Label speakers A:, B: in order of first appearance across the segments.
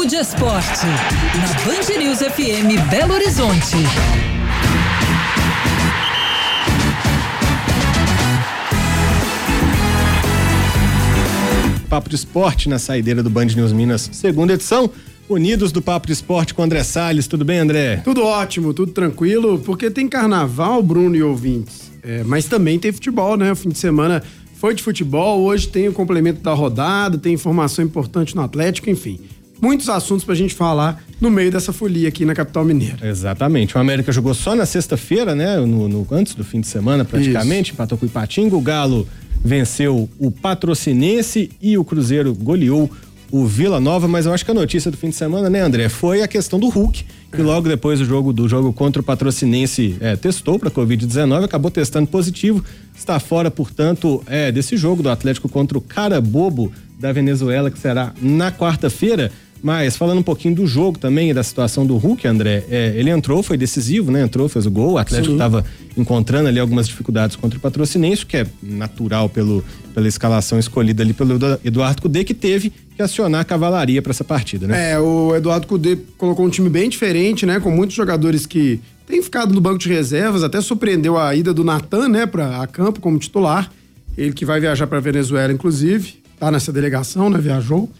A: Papo de Esporte, na Band News FM Belo Horizonte.
B: Papo de Esporte na saideira do Band News Minas, segunda edição. Unidos do Papo de Esporte com André Salles. Tudo bem, André?
C: Tudo ótimo, tudo tranquilo, porque tem carnaval, Bruno e ouvintes. É, mas também tem futebol, né? O fim de semana foi de futebol, hoje tem o complemento da rodada, tem informação importante no Atlético, enfim. Muitos assuntos pra gente falar no meio dessa folia aqui na capital mineira.
B: Exatamente. O América jogou só na sexta-feira, né? No, no, antes do fim de semana, praticamente. Isso. Empatou com o Ipatinga. O Galo venceu o Patrocinense e o Cruzeiro goleou o Vila Nova, mas eu acho que a notícia do fim de semana, né, André, foi a questão do Hulk, que é. logo depois do jogo do jogo contra o Patrocinense é, testou para Covid-19, acabou testando positivo, está fora, portanto, é, desse jogo do Atlético contra o Carabobo da Venezuela, que será na quarta-feira. Mas falando um pouquinho do jogo também e da situação do Hulk, André, é, ele entrou, foi decisivo, né? Entrou, fez o gol. O Atlético estava encontrando ali algumas dificuldades contra o patrocinense, que é natural pelo, pela escalação escolhida ali pelo Eduardo Cudê, que teve que acionar a cavalaria para essa partida, né?
C: É, o Eduardo Cudê colocou um time bem diferente, né? Com muitos jogadores que têm ficado no banco de reservas, até surpreendeu a ida do Natan, né, para a campo como titular. Ele que vai viajar para Venezuela, inclusive, tá nessa delegação, né? Viajou.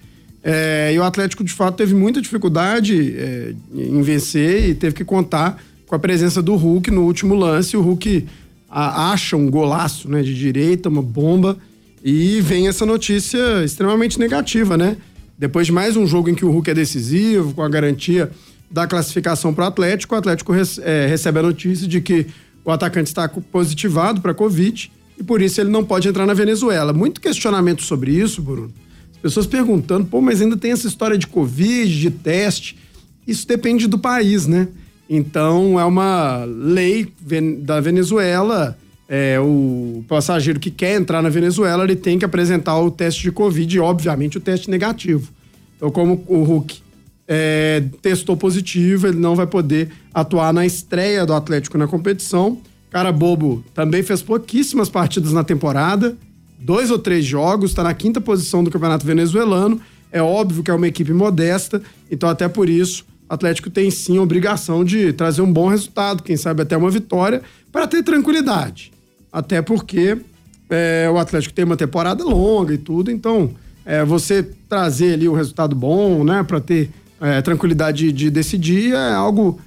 C: É, e o Atlético, de fato, teve muita dificuldade é, em vencer e teve que contar com a presença do Hulk no último lance. O Hulk a, acha um golaço né, de direita, uma bomba, e vem essa notícia extremamente negativa, né? Depois de mais um jogo em que o Hulk é decisivo, com a garantia da classificação para o Atlético, o Atlético é, recebe a notícia de que o atacante está positivado para a Covid e por isso ele não pode entrar na Venezuela. Muito questionamento sobre isso, Bruno Pessoas perguntando, pô, mas ainda tem essa história de Covid, de teste. Isso depende do país, né? Então, é uma lei da Venezuela. É, o passageiro que quer entrar na Venezuela, ele tem que apresentar o teste de Covid e, obviamente, o teste negativo. Então, como o Hulk é, testou positivo, ele não vai poder atuar na estreia do Atlético na competição. Cara bobo também fez pouquíssimas partidas na temporada, dois ou três jogos, está na quinta posição do campeonato venezuelano. É óbvio que é uma equipe modesta, então até por isso o Atlético tem sim a obrigação de trazer um bom resultado, quem sabe até uma vitória, para ter tranquilidade. Até porque é, o Atlético tem uma temporada longa e tudo, então é, você trazer ali um resultado bom, né, para ter é, tranquilidade de, de decidir é algo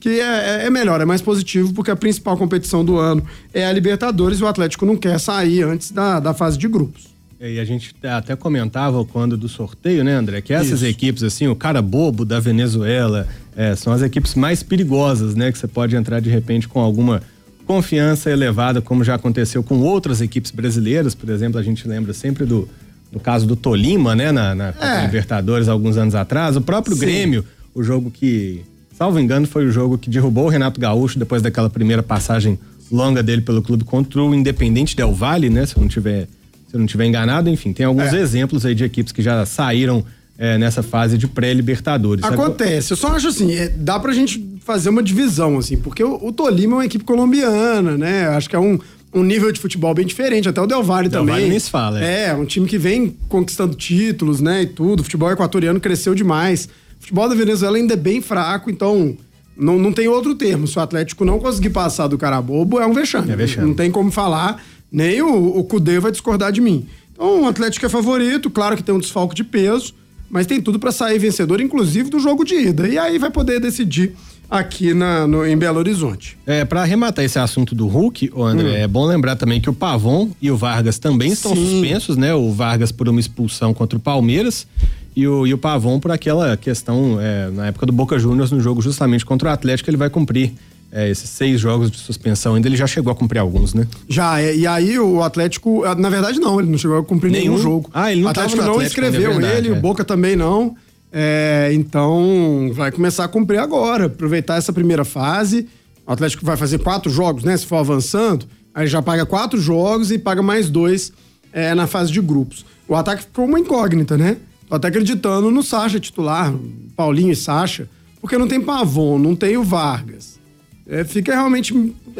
C: que é, é, melhor, é mais positivo, porque a principal competição do ano é a Libertadores e o Atlético não quer sair antes da, da fase de grupos.
B: É, e a gente até comentava quando do sorteio, né, André? Que essas Isso. equipes, assim, o cara bobo da Venezuela, é, são as equipes mais perigosas, né? Que você pode entrar de repente com alguma confiança elevada, como já aconteceu com outras equipes brasileiras. Por exemplo, a gente lembra sempre do, do caso do Tolima, né? Na, na é. Libertadores, alguns anos atrás. O próprio Sim. Grêmio, o jogo que salvo engano, foi o jogo que derrubou o Renato Gaúcho depois daquela primeira passagem longa dele pelo clube contra o Independente Del Valle, né? Se eu não tiver, se eu não tiver enganado, enfim, tem alguns é. exemplos aí de equipes que já saíram é, nessa fase de pré-libertadores.
C: Acontece, eu só acho assim, é, dá pra gente fazer uma divisão, assim, porque o, o Tolima é uma equipe colombiana, né? Acho que é um, um nível de futebol bem diferente, até o Del Valle Del também. Valle
B: nem se fala.
C: É. é, um time que vem conquistando títulos, né, e tudo. O futebol equatoriano cresceu demais. Futebol da Venezuela ainda é bem fraco, então não, não tem outro termo. Se o Atlético não conseguir passar do Carabobo, é um vexame. É vexame. Não tem como falar, nem o, o Cudê vai discordar de mim. Então, o Atlético é favorito, claro que tem um desfalque de peso, mas tem tudo para sair vencedor, inclusive do jogo de ida. E aí vai poder decidir aqui na, no, em Belo Horizonte.
B: É, para arrematar esse assunto do Hulk, André, hum. é bom lembrar também que o Pavon e o Vargas também estão Sim. suspensos, né? O Vargas por uma expulsão contra o Palmeiras e o, e o Pavon por aquela questão, é, na época do Boca Juniors, no jogo justamente contra o Atlético, ele vai cumprir é, esses seis jogos de suspensão ainda, ele já chegou a cumprir alguns, né?
C: Já, é, e aí o Atlético, na verdade não, ele não chegou a cumprir nenhum, nenhum jogo.
B: Ah, ele não
C: O Atlético não Atlético, escreveu é verdade, ele, o é. Boca também não. É, então vai começar a cumprir agora, aproveitar essa primeira fase. O Atlético vai fazer quatro jogos, né? Se for avançando, aí já paga quatro jogos e paga mais dois é, na fase de grupos. O ataque ficou uma incógnita, né? Tô até acreditando no Sacha titular, Paulinho e Sacha, porque não tem Pavon, não tem o Vargas. É, fica realmente.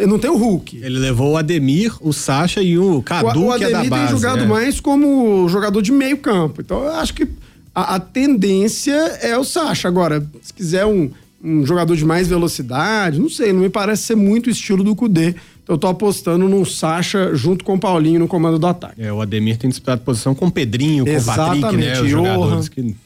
C: Não tem o Hulk.
B: Ele levou o Ademir, o Sacha e o Cadu, o, o que é da base.
C: tem jogado
B: é.
C: mais como jogador de meio campo. Então eu acho que a, a tendência é o Sacha. Agora, se quiser um, um jogador de mais velocidade, não sei, não me parece ser muito o estilo do Cudê. Então eu tô apostando no Sacha junto com o Paulinho no comando do ataque.
B: É, o Ademir tem disputado posição com o Pedrinho, com Exatamente, o Patrick, né? Os jogadores que,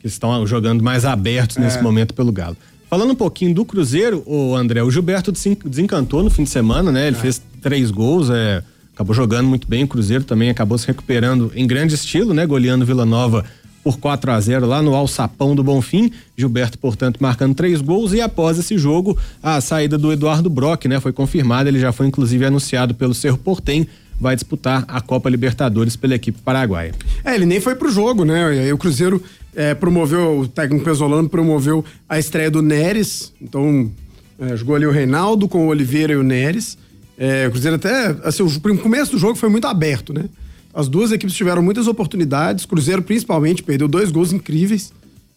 B: que, estão jogando mais abertos é. nesse momento pelo Galo. Falando um pouquinho do Cruzeiro, o André, o Gilberto desencantou no fim de semana, né? Ele é. fez três gols, é, acabou jogando muito bem. O Cruzeiro também acabou se recuperando em grande estilo, né? Goleando Vila Nova por 4 a 0 lá no Alçapão do Bonfim. Gilberto, portanto, marcando três gols e após esse jogo, a saída do Eduardo Brock, né, foi confirmada, ele já foi inclusive anunciado pelo Cerro Portem, vai disputar a Copa Libertadores pela equipe paraguaia.
C: É, ele nem foi pro jogo, né? O Cruzeiro é, promoveu, o técnico Pesolano promoveu a estreia do Neres, então é, jogou ali o Reinaldo com o Oliveira e o Neres. É, o Cruzeiro até, assim, o começo do jogo foi muito aberto, né? As duas equipes tiveram muitas oportunidades, Cruzeiro principalmente perdeu dois gols incríveis.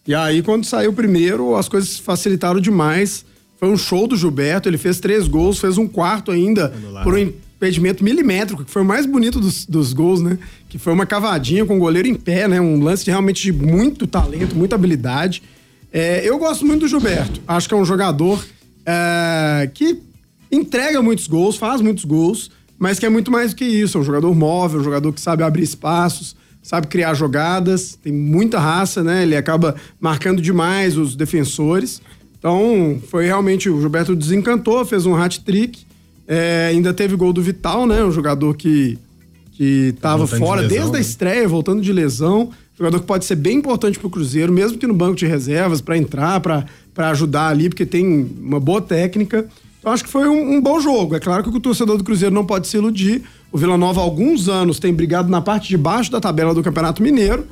C: E aí, quando saiu o primeiro, as coisas facilitaram demais. Foi um show do Gilberto, ele fez três gols, fez um quarto ainda por um impedimento milimétrico, que foi o mais bonito dos, dos gols, né? Que foi uma cavadinha com o goleiro em pé, né? Um lance de, realmente de muito talento, muita habilidade. É, eu gosto muito do Gilberto. Acho que é um jogador é, que entrega muitos gols, faz muitos gols mas que é muito mais do que isso. É um jogador móvel, um jogador que sabe abrir espaços, sabe criar jogadas, tem muita raça, né? Ele acaba marcando demais os defensores. Então, foi realmente. O Gilberto desencantou, fez um hat-trick. É, ainda teve gol do Vital, né? Um jogador que que estava fora de lesão, desde né? a estreia, voltando de lesão. Jogador que pode ser bem importante para o Cruzeiro, mesmo que no banco de reservas, para entrar, para ajudar ali, porque tem uma boa técnica. Então acho que foi um, um, bom jogo. É claro que o torcedor do Cruzeiro não pode se iludir. O Vila Nova, há alguns anos, tem brigado na parte de baixo da tabela do Campeonato Mineiro,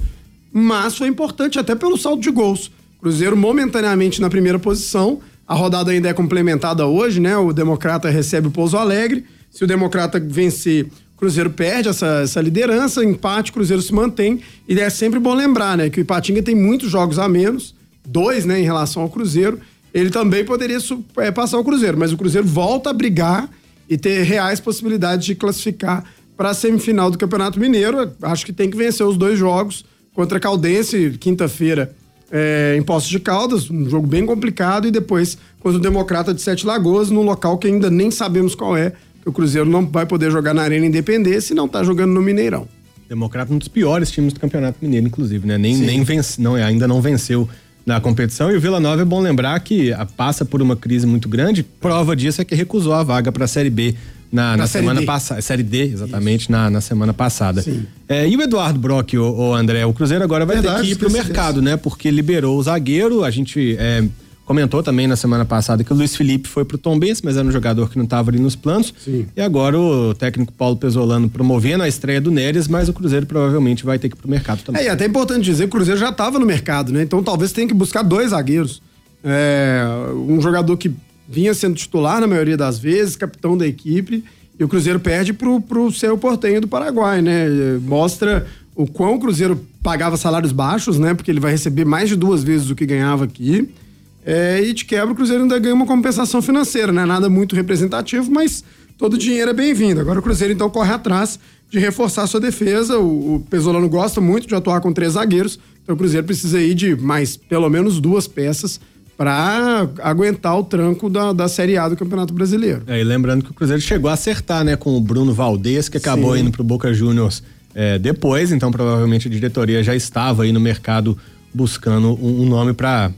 C: mas foi importante até pelo saldo de gols. Cruzeiro momentaneamente na primeira posição. A rodada ainda é complementada hoje, né? O Democrata recebe o Pouso Alegre. Se o Democrata vencer, o Cruzeiro perde essa, essa liderança. Empate, Cruzeiro se mantém. E é sempre bom lembrar, né? Que o Ipatinga tem muitos jogos a menos, dois, né, em relação ao Cruzeiro ele também poderia é, passar o Cruzeiro, mas o Cruzeiro volta a brigar e ter reais possibilidades de classificar para a semifinal do Campeonato Mineiro. Acho que tem que vencer os dois jogos contra a Caldense, quinta-feira, é, em Poços de Caldas, um jogo bem complicado, e depois contra o Democrata de Sete Lagoas, num local que ainda nem sabemos qual é, que o Cruzeiro não vai poder jogar na Arena Independência e não está jogando no Mineirão.
B: Democrata é um dos piores times do Campeonato Mineiro, inclusive, né? Nem, nem vence, não, ainda não venceu na competição. E o Vila Nova é bom lembrar que passa por uma crise muito grande. Prova disso é que recusou a vaga para a Série B na, na semana passada. Série D, exatamente, na, na semana passada. É, e o Eduardo Brock, o, o, André, o Cruzeiro agora vai Verdade, ter que ir pro mercado, né? Porque liberou o zagueiro, a gente. É, comentou também na semana passada que o Luiz Felipe foi pro Tom Benz, mas era um jogador que não estava ali nos planos. Sim. E agora o técnico Paulo Pesolano promovendo a estreia do Neres, mas o Cruzeiro provavelmente vai ter que ir pro mercado também.
C: É, e até é importante dizer que o Cruzeiro já estava no mercado, né? Então talvez tenha que buscar dois zagueiros. É, um jogador que vinha sendo titular na maioria das vezes, capitão da equipe, e o Cruzeiro perde pro, pro seu portenho do Paraguai, né? Mostra o quão o Cruzeiro pagava salários baixos, né? Porque ele vai receber mais de duas vezes o que ganhava aqui. É, e de quebra o Cruzeiro ainda ganha uma compensação financeira, né? Nada muito representativo, mas todo o dinheiro é bem-vindo. Agora o Cruzeiro então corre atrás de reforçar sua defesa. O, o Pesolano gosta muito de atuar com três zagueiros, então o Cruzeiro precisa ir de mais pelo menos duas peças para aguentar o tranco da, da Série A do Campeonato Brasileiro.
B: É, e lembrando que o Cruzeiro chegou a acertar, né, com o Bruno Valdez, que acabou Sim. indo pro Boca Juniors é, depois, então provavelmente a diretoria já estava aí no mercado buscando um, um nome para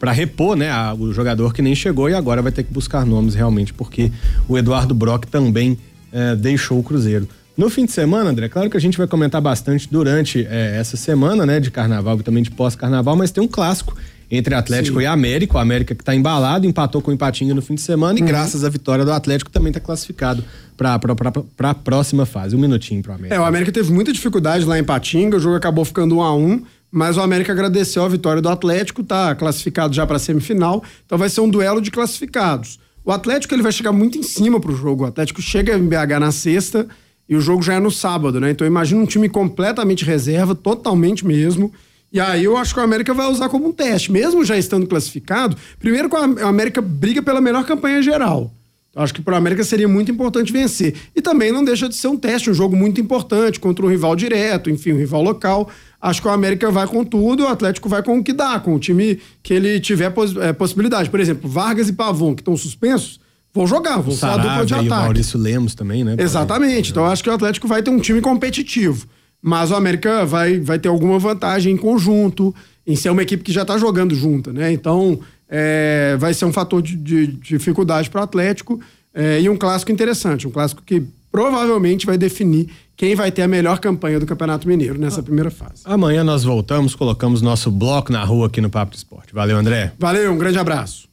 B: para repor, né, a, o jogador que nem chegou e agora vai ter que buscar nomes realmente, porque o Eduardo Brock também é, deixou o Cruzeiro. No fim de semana, André, claro que a gente vai comentar bastante durante é, essa semana, né, de carnaval e também de pós-carnaval, mas tem um clássico entre Atlético Sim. e América. O América que está embalado, empatou com o empatinho no fim de semana uhum. e graças à vitória do Atlético também está classificado para a próxima fase. Um minutinho para o América.
C: É, o América teve muita dificuldade lá em Patinga, o jogo acabou ficando um a um. Mas o América agradeceu a vitória do Atlético, tá classificado já para a semifinal, então vai ser um duelo de classificados. O Atlético ele vai chegar muito em cima pro jogo. O Atlético chega em BH na sexta e o jogo já é no sábado, né? Então imagina um time completamente reserva, totalmente mesmo. E aí eu acho que o América vai usar como um teste, mesmo já estando classificado. Primeiro que o América briga pela melhor campanha geral. Então, acho que para o América seria muito importante vencer. E também não deixa de ser um teste, um jogo muito importante contra um rival direto, enfim, um rival local. Acho que o América vai com tudo, o Atlético vai com o que dá, com o time que ele tiver poss é, possibilidade. Por exemplo, Vargas e Pavon, que estão suspensos, vão jogar, vão ser a dupla de
B: e o
C: ataque.
B: Maurício Lemos também, né?
C: Exatamente. Então acho que o Atlético vai ter um time competitivo. Mas o América vai, vai ter alguma vantagem em conjunto, em ser uma equipe que já está jogando junta, né? Então é, vai ser um fator de, de dificuldade para o Atlético é, e um clássico interessante, um clássico que provavelmente vai definir quem vai ter a melhor campanha do Campeonato Mineiro nessa primeira fase.
B: Amanhã nós voltamos, colocamos nosso bloco na rua aqui no Papo do Esporte. Valeu, André.
C: Valeu, um grande abraço.